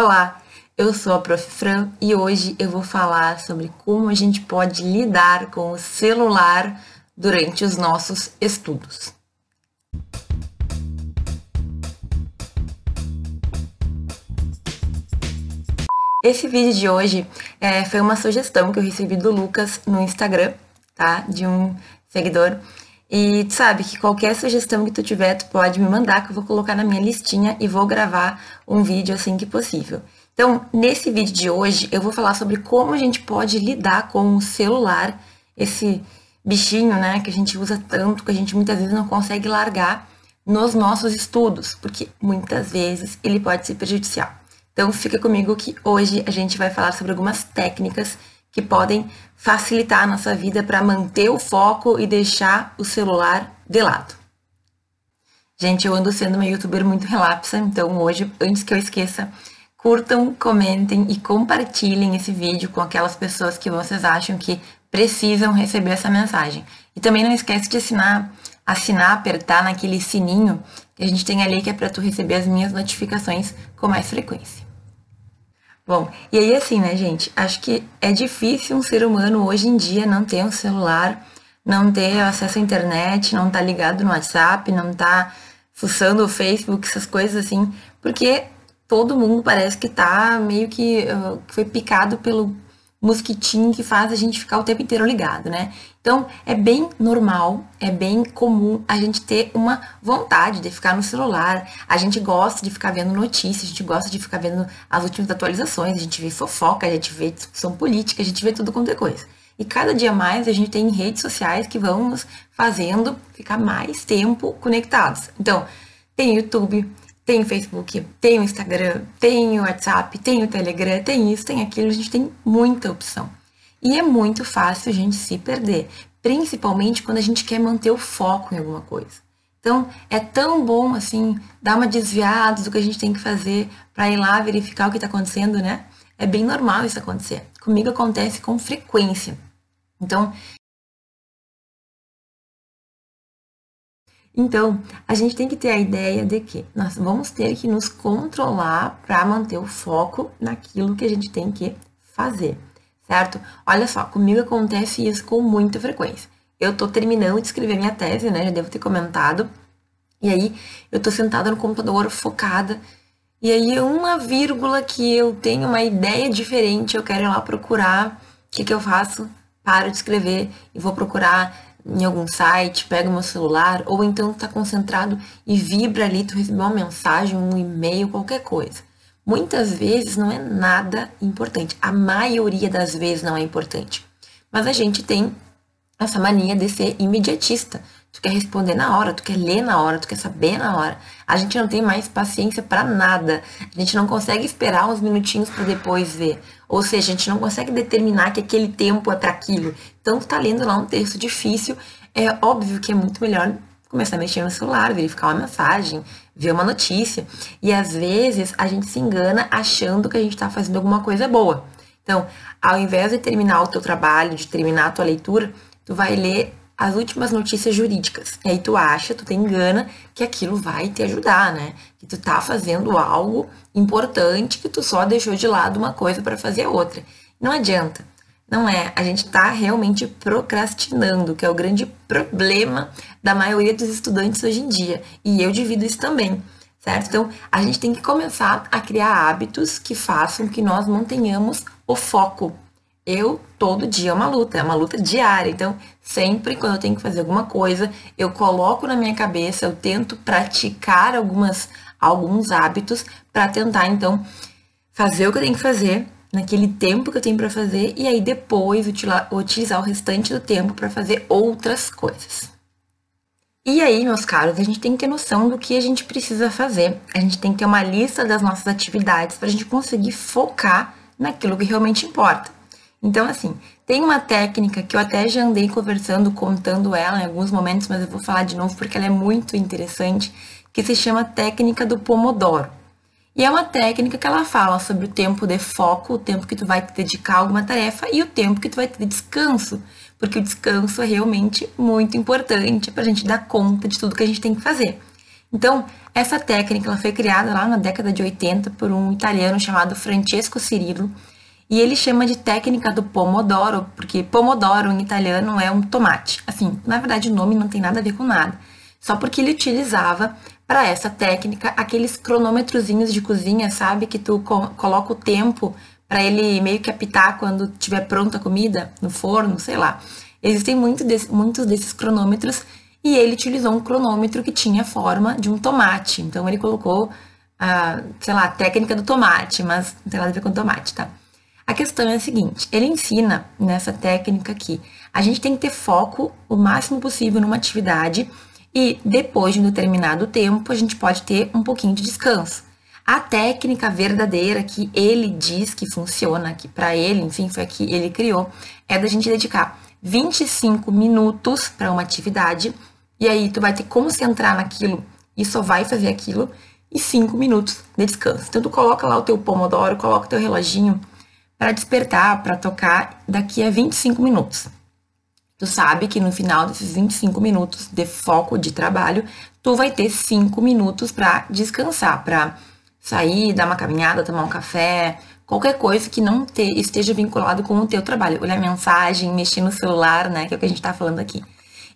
Olá, eu sou a Prof. Fran e hoje eu vou falar sobre como a gente pode lidar com o celular durante os nossos estudos. Esse vídeo de hoje é, foi uma sugestão que eu recebi do Lucas no Instagram, tá? De um seguidor. E tu sabe que qualquer sugestão que tu tiver, tu pode me mandar, que eu vou colocar na minha listinha e vou gravar um vídeo assim que possível. Então, nesse vídeo de hoje, eu vou falar sobre como a gente pode lidar com o celular, esse bichinho, né, que a gente usa tanto, que a gente muitas vezes não consegue largar nos nossos estudos, porque muitas vezes ele pode ser prejudicial. Então, fica comigo que hoje a gente vai falar sobre algumas técnicas que podem facilitar a nossa vida para manter o foco e deixar o celular de lado. Gente, eu ando sendo uma youtuber muito relapsa, então hoje, antes que eu esqueça, curtam, comentem e compartilhem esse vídeo com aquelas pessoas que vocês acham que precisam receber essa mensagem. E também não esquece de assinar, assinar, apertar naquele sininho que a gente tem ali que é para tu receber as minhas notificações com mais frequência. Bom, e aí assim, né, gente? Acho que é difícil um ser humano hoje em dia não ter um celular, não ter acesso à internet, não tá ligado no WhatsApp, não tá fuçando o Facebook, essas coisas assim, porque todo mundo parece que tá meio que uh, foi picado pelo mosquitinho que faz a gente ficar o tempo inteiro ligado, né? Então, é bem normal, é bem comum a gente ter uma vontade de ficar no celular. A gente gosta de ficar vendo notícias, a gente gosta de ficar vendo as últimas atualizações, a gente vê fofoca, a gente vê discussão política, a gente vê tudo quanto é coisa. E cada dia mais a gente tem redes sociais que vão nos fazendo ficar mais tempo conectados. Então, tem YouTube, tem o Facebook, tem o Instagram, tem o WhatsApp, tem o Telegram, tem isso, tem aquilo, a gente tem muita opção. E é muito fácil a gente se perder, principalmente quando a gente quer manter o foco em alguma coisa. Então, é tão bom assim dar uma desviada do que a gente tem que fazer para ir lá verificar o que está acontecendo, né? É bem normal isso acontecer. Comigo acontece com frequência. Então, Então, a gente tem que ter a ideia de que nós vamos ter que nos controlar para manter o foco naquilo que a gente tem que fazer, certo? Olha só, comigo acontece isso com muita frequência. Eu tô terminando de escrever minha tese, né? Já devo ter comentado. E aí, eu tô sentada no computador focada. E aí, uma vírgula que eu tenho uma ideia diferente, eu quero ir lá procurar. O que, que eu faço? Paro de escrever e vou procurar em algum site, pega o meu celular, ou então está concentrado e vibra ali, tu recebeu uma mensagem, um e-mail, qualquer coisa. Muitas vezes não é nada importante. A maioria das vezes não é importante. Mas a gente tem essa mania de ser imediatista. Tu quer responder na hora, tu quer ler na hora, tu quer saber na hora. A gente não tem mais paciência para nada. A gente não consegue esperar uns minutinhos para depois ver. Ou seja, a gente não consegue determinar que aquele tempo é para aquilo. Então, tu tá lendo lá um texto difícil, é óbvio que é muito melhor começar a mexer no celular, verificar uma mensagem, ver uma notícia. E às vezes a gente se engana achando que a gente está fazendo alguma coisa boa. Então, ao invés de terminar o teu trabalho, de terminar a tua leitura, tu vai ler as últimas notícias jurídicas. E aí tu acha, tu te engana que aquilo vai te ajudar, né? Que tu tá fazendo algo importante que tu só deixou de lado uma coisa para fazer outra. Não adianta. Não é, a gente está realmente procrastinando, que é o grande problema da maioria dos estudantes hoje em dia. E eu divido isso também, certo? Então, a gente tem que começar a criar hábitos que façam que nós mantenhamos o foco eu todo dia é uma luta, é uma luta diária. Então, sempre quando eu tenho que fazer alguma coisa, eu coloco na minha cabeça, eu tento praticar algumas alguns hábitos para tentar então fazer o que eu tenho que fazer naquele tempo que eu tenho para fazer e aí depois utilizar o restante do tempo para fazer outras coisas. E aí, meus caros, a gente tem que ter noção do que a gente precisa fazer. A gente tem que ter uma lista das nossas atividades para a gente conseguir focar naquilo que realmente importa. Então, assim, tem uma técnica que eu até já andei conversando, contando ela em alguns momentos, mas eu vou falar de novo porque ela é muito interessante, que se chama técnica do Pomodoro. E é uma técnica que ela fala sobre o tempo de foco, o tempo que tu vai te dedicar a alguma tarefa e o tempo que tu vai ter de descanso, porque o descanso é realmente muito importante para a gente dar conta de tudo que a gente tem que fazer. Então, essa técnica ela foi criada lá na década de 80 por um italiano chamado Francesco Cirillo, e ele chama de técnica do pomodoro, porque pomodoro em italiano é um tomate. Assim, na verdade o nome não tem nada a ver com nada. Só porque ele utilizava para essa técnica aqueles cronômetrozinhos de cozinha, sabe? Que tu co coloca o tempo para ele meio que apitar quando tiver pronta a comida no forno, sei lá. Existem muito muitos desses cronômetros e ele utilizou um cronômetro que tinha a forma de um tomate. Então ele colocou a, sei lá, a técnica do tomate, mas não tem nada a ver com tomate, tá? A questão é a seguinte: ele ensina nessa técnica aqui, a gente tem que ter foco o máximo possível numa atividade e depois de um determinado tempo a gente pode ter um pouquinho de descanso. A técnica verdadeira que ele diz que funciona, que para ele, enfim, foi a que ele criou, é da gente dedicar 25 minutos para uma atividade e aí tu vai te concentrar naquilo e só vai fazer aquilo e 5 minutos de descanso. Então tu coloca lá o teu pomodoro, coloca o teu reloginho para despertar, para tocar daqui a 25 minutos. Tu sabe que no final desses 25 minutos de foco de trabalho, tu vai ter 5 minutos para descansar, para sair, dar uma caminhada, tomar um café, qualquer coisa que não te, esteja vinculado com o teu trabalho. Olhar mensagem, mexer no celular, né, que é o que a gente está falando aqui.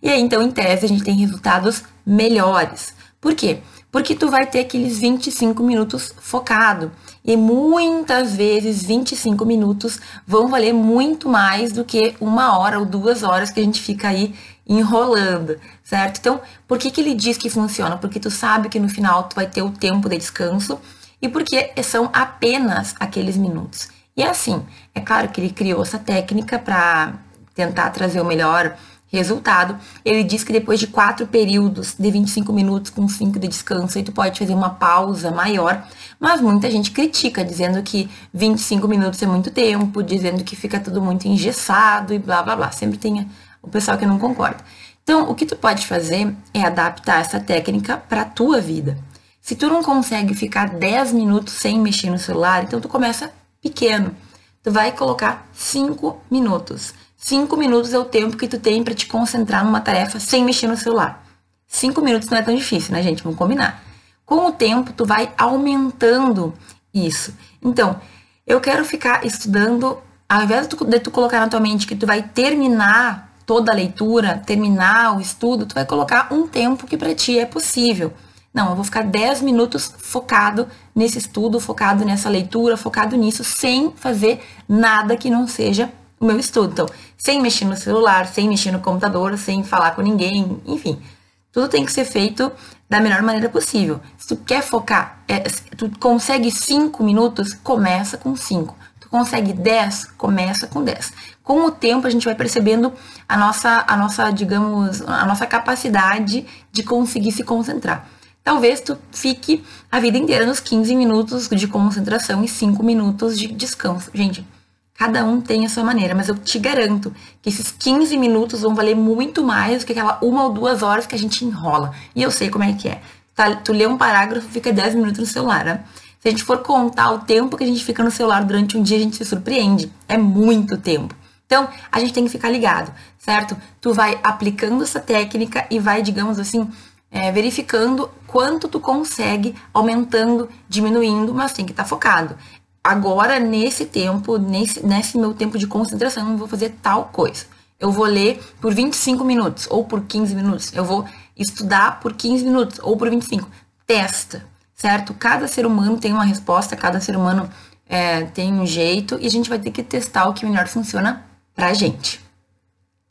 E aí, então, em tese, a gente tem resultados melhores. Por quê? Porque tu vai ter aqueles 25 minutos focado. E muitas vezes 25 minutos vão valer muito mais do que uma hora ou duas horas que a gente fica aí enrolando, certo? Então, por que, que ele diz que funciona? Porque tu sabe que no final tu vai ter o tempo de descanso e porque são apenas aqueles minutos. E é assim, é claro que ele criou essa técnica para tentar trazer o melhor Resultado, ele diz que depois de quatro períodos de 25 minutos com cinco de descanso, aí tu pode fazer uma pausa maior, mas muita gente critica, dizendo que 25 minutos é muito tempo, dizendo que fica tudo muito engessado e blá blá blá. Sempre tem o pessoal que não concorda. Então, o que tu pode fazer é adaptar essa técnica para a tua vida. Se tu não consegue ficar 10 minutos sem mexer no celular, então tu começa pequeno. Tu vai colocar 5 minutos. Cinco minutos é o tempo que tu tem para te concentrar numa tarefa sem mexer no celular. Cinco minutos não é tão difícil, né, gente? Vamos combinar. Com o tempo, tu vai aumentando isso. Então, eu quero ficar estudando, ao invés de tu, de tu colocar na tua mente que tu vai terminar toda a leitura, terminar o estudo, tu vai colocar um tempo que para ti é possível. Não, eu vou ficar 10 minutos focado nesse estudo, focado nessa leitura, focado nisso, sem fazer nada que não seja o meu estudo. Então, sem mexer no celular, sem mexer no computador, sem falar com ninguém, enfim. Tudo tem que ser feito da melhor maneira possível. Se tu quer focar, é, tu consegue 5 minutos, começa com 5. Tu consegue 10, começa com 10. Com o tempo, a gente vai percebendo a nossa, a nossa, digamos, a nossa capacidade de conseguir se concentrar. Talvez tu fique a vida inteira nos 15 minutos de concentração e 5 minutos de descanso. Gente, Cada um tem a sua maneira, mas eu te garanto que esses 15 minutos vão valer muito mais do que aquela uma ou duas horas que a gente enrola. E eu sei como é que é. Tá, tu lê um parágrafo, fica 10 minutos no celular. Né? Se a gente for contar o tempo que a gente fica no celular durante um dia, a gente se surpreende. É muito tempo. Então, a gente tem que ficar ligado, certo? Tu vai aplicando essa técnica e vai, digamos assim, é, verificando quanto tu consegue, aumentando, diminuindo, mas tem que estar tá focado agora, nesse tempo, nesse, nesse meu tempo de concentração, eu vou fazer tal coisa. Eu vou ler por 25 minutos ou por 15 minutos. Eu vou estudar por 15 minutos ou por 25. Testa, certo? Cada ser humano tem uma resposta, cada ser humano é, tem um jeito e a gente vai ter que testar o que melhor funciona pra gente.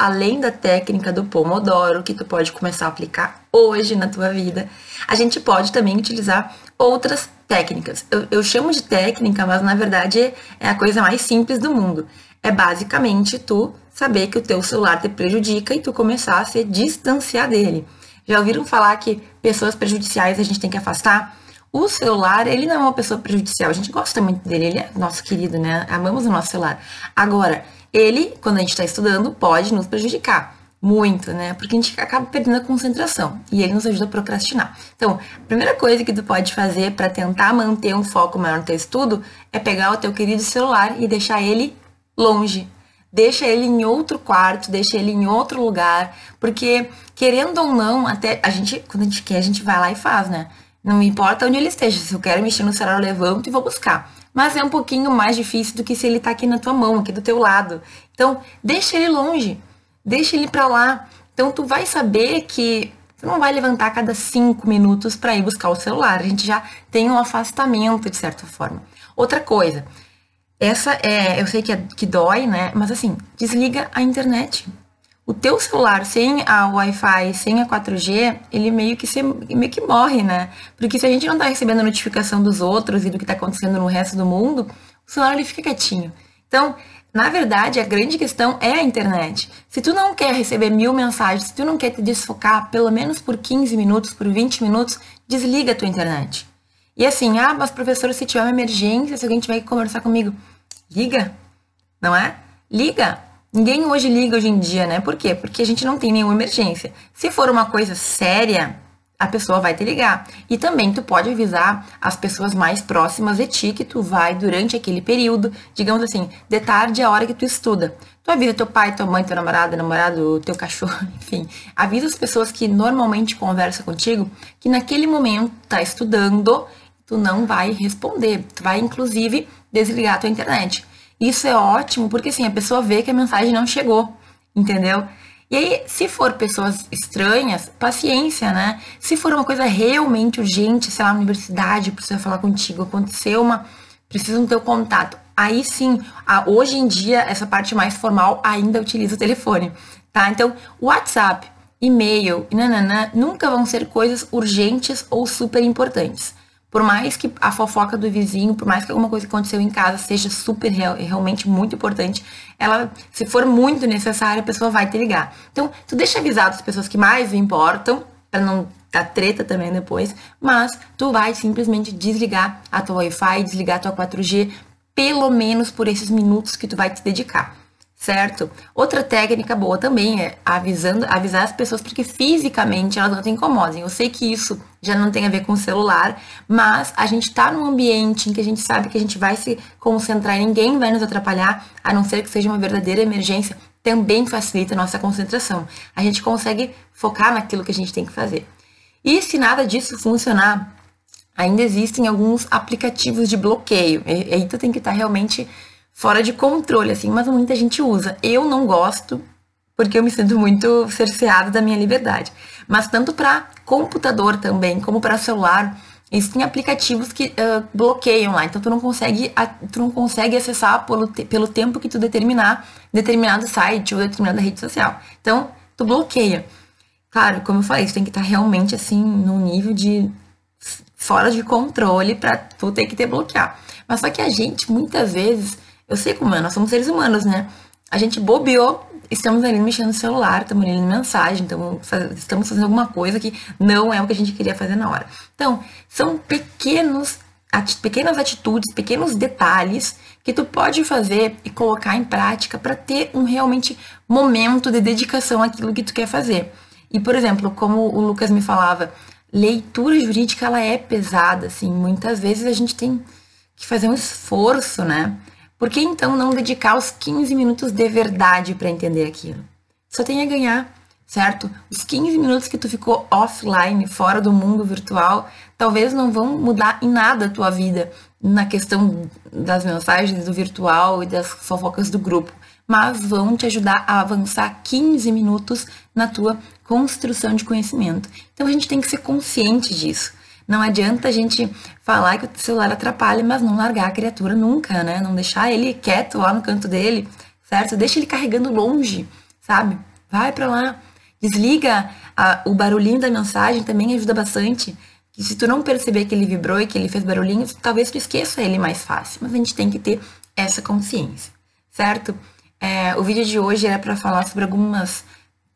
Além da técnica do Pomodoro, que tu pode começar a aplicar hoje na tua vida, a gente pode também utilizar outras técnicas. Eu, eu chamo de técnica, mas na verdade é a coisa mais simples do mundo. É basicamente tu saber que o teu celular te prejudica e tu começar a se distanciar dele. Já ouviram falar que pessoas prejudiciais a gente tem que afastar? O celular, ele não é uma pessoa prejudicial. A gente gosta muito dele, ele é nosso querido, né? Amamos o nosso celular. Agora, ele, quando a gente está estudando, pode nos prejudicar muito, né? Porque a gente acaba perdendo a concentração e ele nos ajuda a procrastinar. Então, a primeira coisa que tu pode fazer para tentar manter um foco maior no teu estudo é pegar o teu querido celular e deixar ele longe. deixa ele em outro quarto, deixa ele em outro lugar, porque querendo ou não, até a gente, quando a gente quer, a gente vai lá e faz, né? Não importa onde ele esteja, se eu quero mexer no celular, eu levanto e vou buscar. Mas é um pouquinho mais difícil do que se ele tá aqui na tua mão, aqui do teu lado. Então, deixa ele longe, deixa ele para lá. Então, tu vai saber que você não vai levantar a cada cinco minutos para ir buscar o celular. A gente já tem um afastamento, de certa forma. Outra coisa, essa é, eu sei que, é, que dói, né? Mas assim, desliga a internet. O teu celular sem a Wi-Fi, sem a 4G, ele meio que, se, meio que morre, né? Porque se a gente não tá recebendo notificação dos outros e do que tá acontecendo no resto do mundo, o celular ele fica quietinho. Então, na verdade, a grande questão é a internet. Se tu não quer receber mil mensagens, se tu não quer te desfocar pelo menos por 15 minutos, por 20 minutos, desliga a tua internet. E assim, ah, mas professor, se tiver uma emergência, se alguém tiver que conversar comigo, liga, não é? Liga. Ninguém hoje liga hoje em dia, né? Por quê? Porque a gente não tem nenhuma emergência. Se for uma coisa séria, a pessoa vai te ligar. E também tu pode avisar as pessoas mais próximas de ti que tu vai durante aquele período, digamos assim, de tarde a hora que tu estuda. Tu avisa teu pai, tua mãe, teu namorado, namorado, teu cachorro, enfim. Avisa as pessoas que normalmente conversam contigo que naquele momento tá estudando, tu não vai responder. Tu vai, inclusive, desligar a tua internet. Isso é ótimo porque assim, a pessoa vê que a mensagem não chegou, entendeu? E aí, se for pessoas estranhas, paciência, né? Se for uma coisa realmente urgente, sei lá, universidade, precisa falar contigo, aconteceu uma. Precisa do teu contato. Aí sim, a, hoje em dia, essa parte mais formal ainda utiliza o telefone, tá? Então, WhatsApp, e-mail nananã nunca vão ser coisas urgentes ou super importantes. Por mais que a fofoca do vizinho, por mais que alguma coisa que aconteceu em casa seja super real, realmente muito importante, ela, se for muito necessária, a pessoa vai te ligar. Então, tu deixa avisado as pessoas que mais importam, para não dar treta também depois, mas tu vai simplesmente desligar a tua Wi-Fi, desligar a tua 4G, pelo menos por esses minutos que tu vai te dedicar certo? Outra técnica boa também é avisando, avisar as pessoas para que fisicamente elas não te incomodem. Eu sei que isso já não tem a ver com o celular, mas a gente está num ambiente em que a gente sabe que a gente vai se concentrar e ninguém vai nos atrapalhar, a não ser que seja uma verdadeira emergência, também facilita a nossa concentração. A gente consegue focar naquilo que a gente tem que fazer. E se nada disso funcionar, ainda existem alguns aplicativos de bloqueio. Aí tu tem que estar tá realmente fora de controle, assim, mas muita gente usa. Eu não gosto, porque eu me sinto muito cerceada da minha liberdade. Mas tanto para computador também, como para celular, existem aplicativos que uh, bloqueiam lá. Então tu não consegue, tu não consegue acessar pelo, pelo tempo que tu determinar determinado site ou determinada rede social. Então, tu bloqueia. Claro, como eu falei, isso tem que estar tá realmente assim num nível de fora de controle para tu ter que ter bloquear. Mas só que a gente muitas vezes eu sei como é, nós somos seres humanos, né? A gente bobeou, estamos ali mexendo no celular, estamos lendo mensagem, então estamos fazendo alguma coisa que não é o que a gente queria fazer na hora. Então, são pequenos, pequenas atitudes, pequenos detalhes que tu pode fazer e colocar em prática para ter um realmente momento de dedicação àquilo que tu quer fazer. E, por exemplo, como o Lucas me falava, leitura jurídica ela é pesada, assim, muitas vezes a gente tem que fazer um esforço, né? Por que então não dedicar os 15 minutos de verdade para entender aquilo? Só tem a ganhar, certo? Os 15 minutos que tu ficou offline, fora do mundo virtual, talvez não vão mudar em nada a tua vida na questão das mensagens do virtual e das fofocas do grupo, mas vão te ajudar a avançar 15 minutos na tua construção de conhecimento. Então a gente tem que ser consciente disso. Não adianta a gente falar que o celular atrapalha, mas não largar a criatura nunca, né? Não deixar ele quieto lá no canto dele, certo? Deixa ele carregando longe, sabe? Vai para lá. Desliga a, o barulhinho da mensagem também ajuda bastante. E se tu não perceber que ele vibrou e que ele fez barulhinho, talvez tu esqueça ele mais fácil. Mas a gente tem que ter essa consciência, certo? É, o vídeo de hoje era para falar sobre algumas,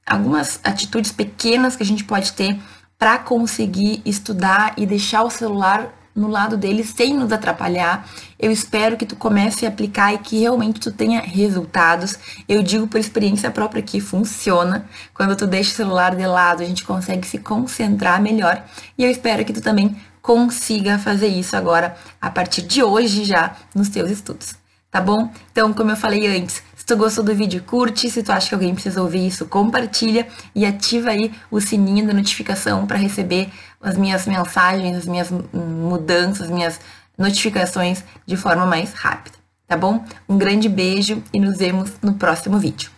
algumas atitudes pequenas que a gente pode ter para conseguir estudar e deixar o celular no lado dele sem nos atrapalhar. Eu espero que tu comece a aplicar e que realmente tu tenha resultados. Eu digo por experiência própria que funciona. Quando tu deixa o celular de lado, a gente consegue se concentrar melhor. E eu espero que tu também consiga fazer isso agora a partir de hoje já nos teus estudos. Tá bom? Então, como eu falei antes, se tu gostou do vídeo, curte. Se tu acha que alguém precisa ouvir isso, compartilha e ativa aí o sininho da notificação para receber as minhas mensagens, as minhas mudanças, as minhas notificações de forma mais rápida, tá bom? Um grande beijo e nos vemos no próximo vídeo.